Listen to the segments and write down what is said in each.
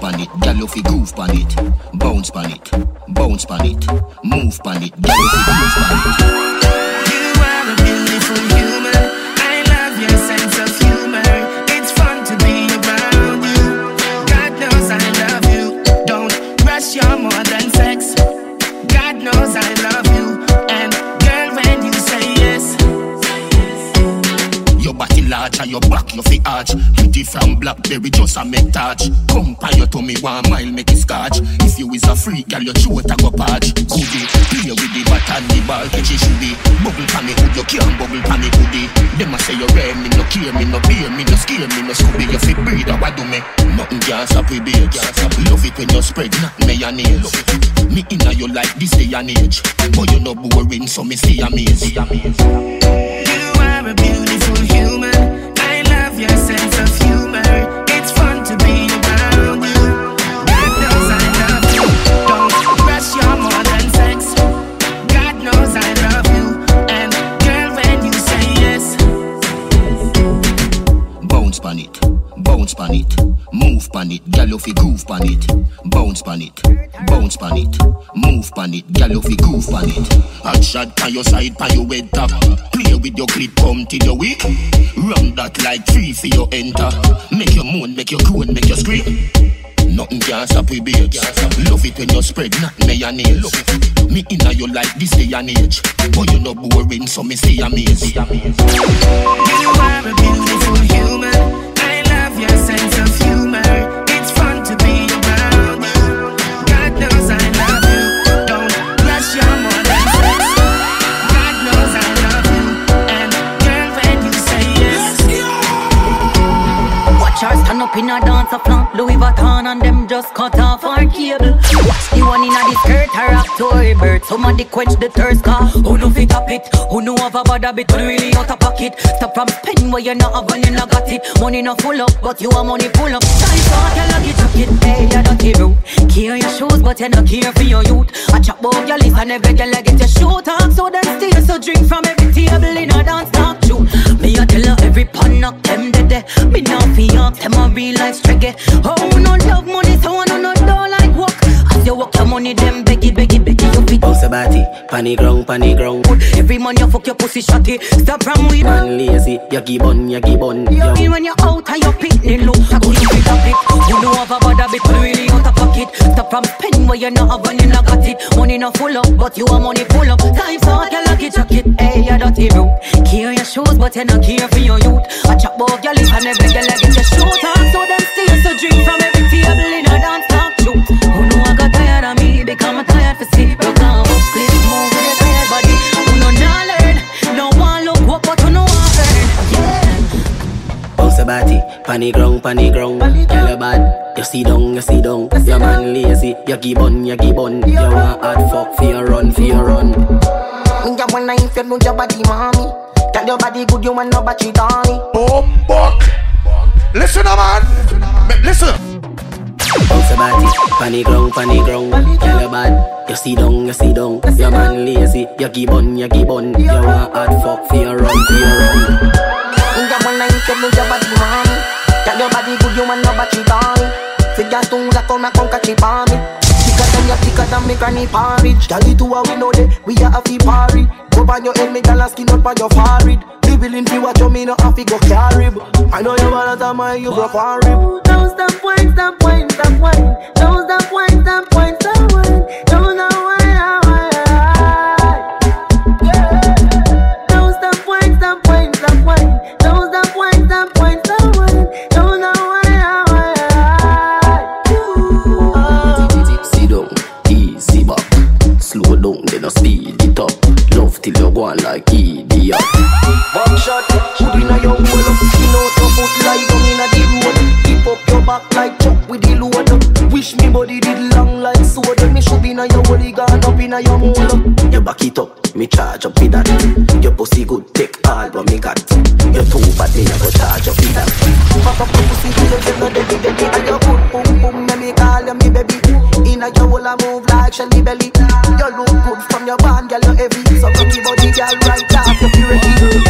pan it, girl you fi groove pan it, bounce pan it, bounce pan it, move pan it, girl you fi groove pan it. You are a beautiful human. And your back you fi arch. Pretty from Blackberry just a make touch. Come pa your tummy one mile make it scotch. If you is a freak, girl your throat a go patch. Goodie, play with the bat and the ball catch it shouldy. Bubble pa me hood, you can't bubble pa me hoodie. Them a say you rare me no care me no beer me no scare me no scooby. You fi a what do me? Nothing can stop we babe. Love it when you spread not mayonnaise. Me inna you like this day and age. But you no boring so me stay amazed. Stay amazed. Sense fi groove pan it. Hot shot pan your side, pan your head top. Play with your clip, come till you weak. Run that like three for your enter. Make your moan, make your groan, make your scream. Nothing can stop we babes. Love it when you spread not mayonnaise. Me inna you like this day and age. But you no boring, so me stay amazed. You are a beautiful a dance floor. Louis Vuitton and them just cut off our cable. Watch the one in a the skirt, her up to her bird. Somebody quench the thirst car. Who know fit up it? Who know have a bad habit? Who really out of pocket? Stop from spending where you not have and you not got it. Money not full up, but you are money full up. Time for your lucky jacket. Hey, you dirty bro. Care your shoes, but you not care for your youth. I chop up your list and every girl I get your shoot up. So then steal, so drink from every table in a dance talk show. Me a tell her every pan knock body, panny ground, panny ground. Every man you fuck your pussy shotty. Stop from we Man lazy, you give on, you give on. You Yo. mean when you're out and you're picking look I could you fit up it You know have a bad habit but really out of pocket. Stop from spending where you not have and you not got it. Money not full up but you are money full up. Time so I can lucky jacket Hey you dirty bro Care your shoes but you not care for your youth. I chop off your lip and every girl I get your shoot on. So them stay so drink from every table in a dance talk shoot Who know I got tired of me? Become a panny ground, panny ground. Girl you bad, you see down, you see down. Your man lazy, you give on, you give on. You want hard fuck for your run, for your run. Me a wanna if you know your body, mommy. Tell your body good, you want no battery, darling. Oh, fuck. Listen, uh, man. Listen. Bounce a body, panny ground, panny ground. Girl you bad, you see down, you see down. Your man lazy, you give on, you give on. You want hard fuck for your run, for your run. Me a wanna if you know your body, mommy. Tell your body good, you want no battery, darling. Figure two that come and come catch it on me. Thicker than your thicker than me granny porridge. Tell it to her we know that we are a fee party. Go on your head, me gal skin up on your forehead. Be willing to watch you, me no have to go carry. I know you wanna tell my you broke one rib. Don't stop wine, stop wine, stop wine. Don't stop wine, stop wine, stop wine. Don't stop inna your mole You back it up, me charge up with that. Your pussy good, take all what me got. You too bad, me go charge up with that. Pop up your pussy till you get no deady deady And your good boom boom, me me call you me baby Inna your hole a move like Shelly Belly You look good from your band, girl you heavy So come your body, girl, right off you feel ready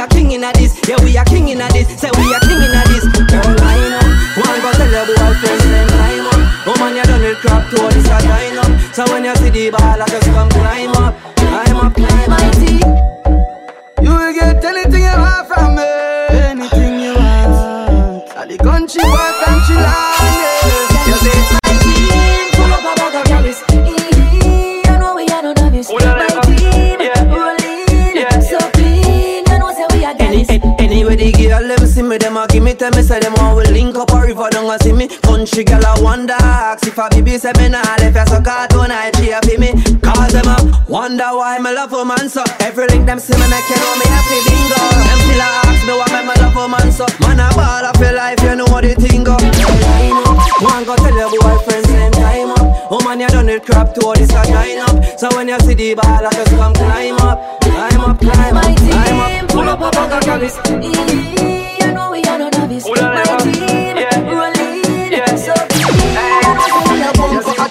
are king in this. Yeah, we are king in this. Say we are king in this. Girl, line up. One go tell your boyfriend, then climb up. Oh man, you done it crap to this a line up. So when you see the ball, I just come climb up, climb up, climb up. You will get anything you want from me. Anything you want. All the country boy from Chile. Tell me say them want we link up a river down and see me. Country girl I wonder ask if a baby say me nah left ya so cartoon I cheer for me. Cause them a wonder why me love a man so. Every link them see me make you know me happy bingo. Them still a ask me why me, me love a man so. Man a ball of your life you know what the thing go. One go tell your boyfriend same time up. Oh man you done it crap to all this a line up. So when you see the ball I just come climb up, climb up, climb up, climb up. Pull up a bag of carrots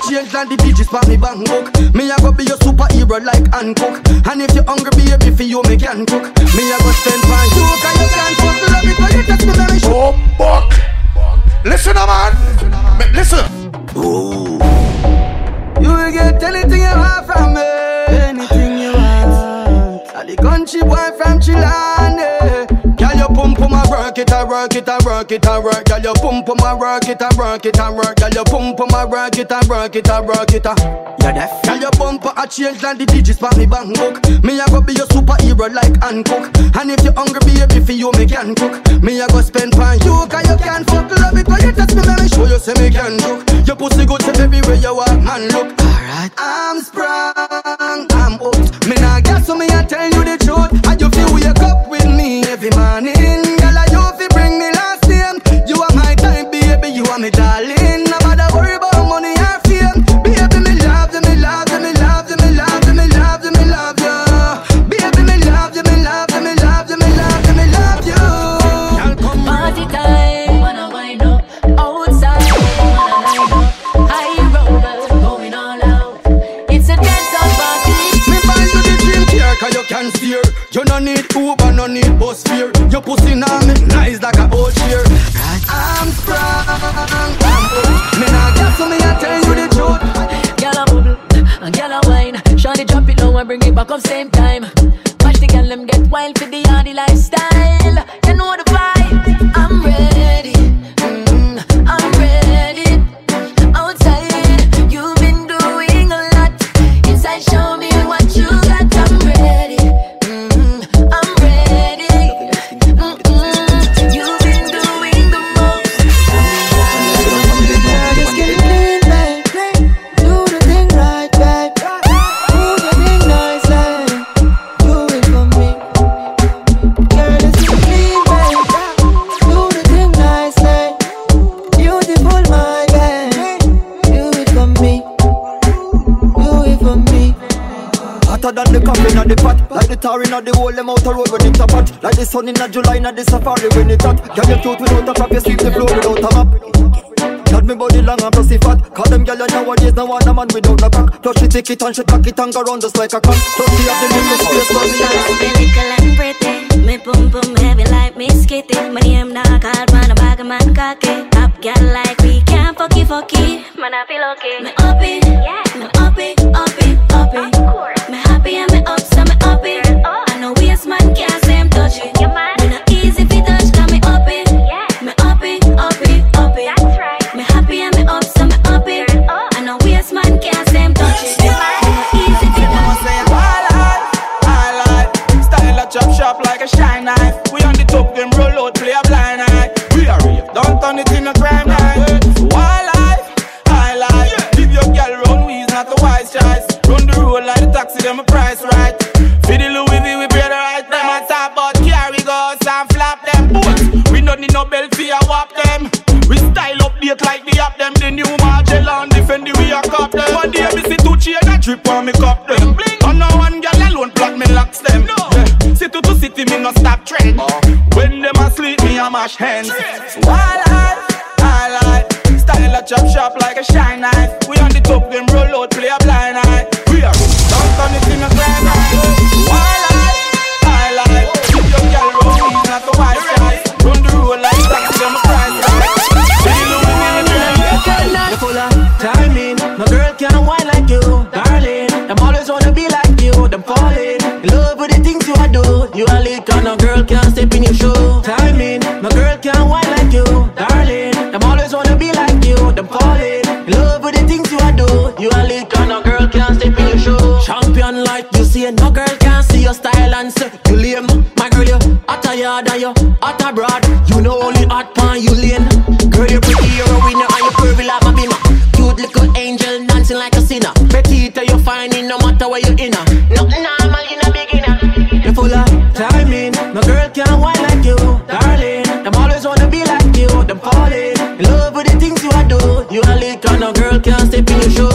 change than the digits for me bank book. Me a go be your superhero like Hancock. And if you hungry, baby, for you me can cook. Me a go spend for you, cause you can't fuck love it, but you touch me very sure. Oh, Listen, a man. Listen. Ooh. You will get anything you want from me. Anything you want. All the country boy from Chilane pum pum a work it a work it a work it a work. Girl, your pum pum a work it a work it a work. Girl, your pum pum a work it a work it a work it a. You deaf? Girl, your bumper a change than the digits for me bank book. Me a go be your superhero like Hancock. And if you hungry, baby, for you me can cook. Me a go spend pan you, cause you bring it back up same time. Pot Like the tar in the whole them out the road when it's a pot Like the sun in the July in the safari when it's hot. Girl you cute without a crop, you sweep the floor without a map Got me body long and pussy fat. Call them gyal nowadays no want a man without a cock. Plus she take it and she pack it and go round just like a cock. Plus she have the little space for me Me little and pretty. Me pum pum heavy like me skitty. My name not called man a bag of man cocky. Top girl like we can't fucky fucky. Man I feel okay. Me up it, me up it, up it, up it Me happy and me up so me up asleep me a mash hands. Wildlife, highlight, style a chop shop like a shine knife. We on the top them roll out play a blind eye. We are don't turn it in your shoe. Champion like you see, no girl can see your style and say you lame. My girl, you hotter yard and you hot abroad. You know only hot pan you lane. Girl, you pretty, you're a winner and you curvy like my beamer. Cute little angel dancing like a sinner. Petite, you find it no matter where you in. Nothing normal, you a beginner. You full of timing. No girl can whine like you, darling. Them always wanna be like you. Them falling in love with the things you are do. You a lick no girl can't step in your shoes.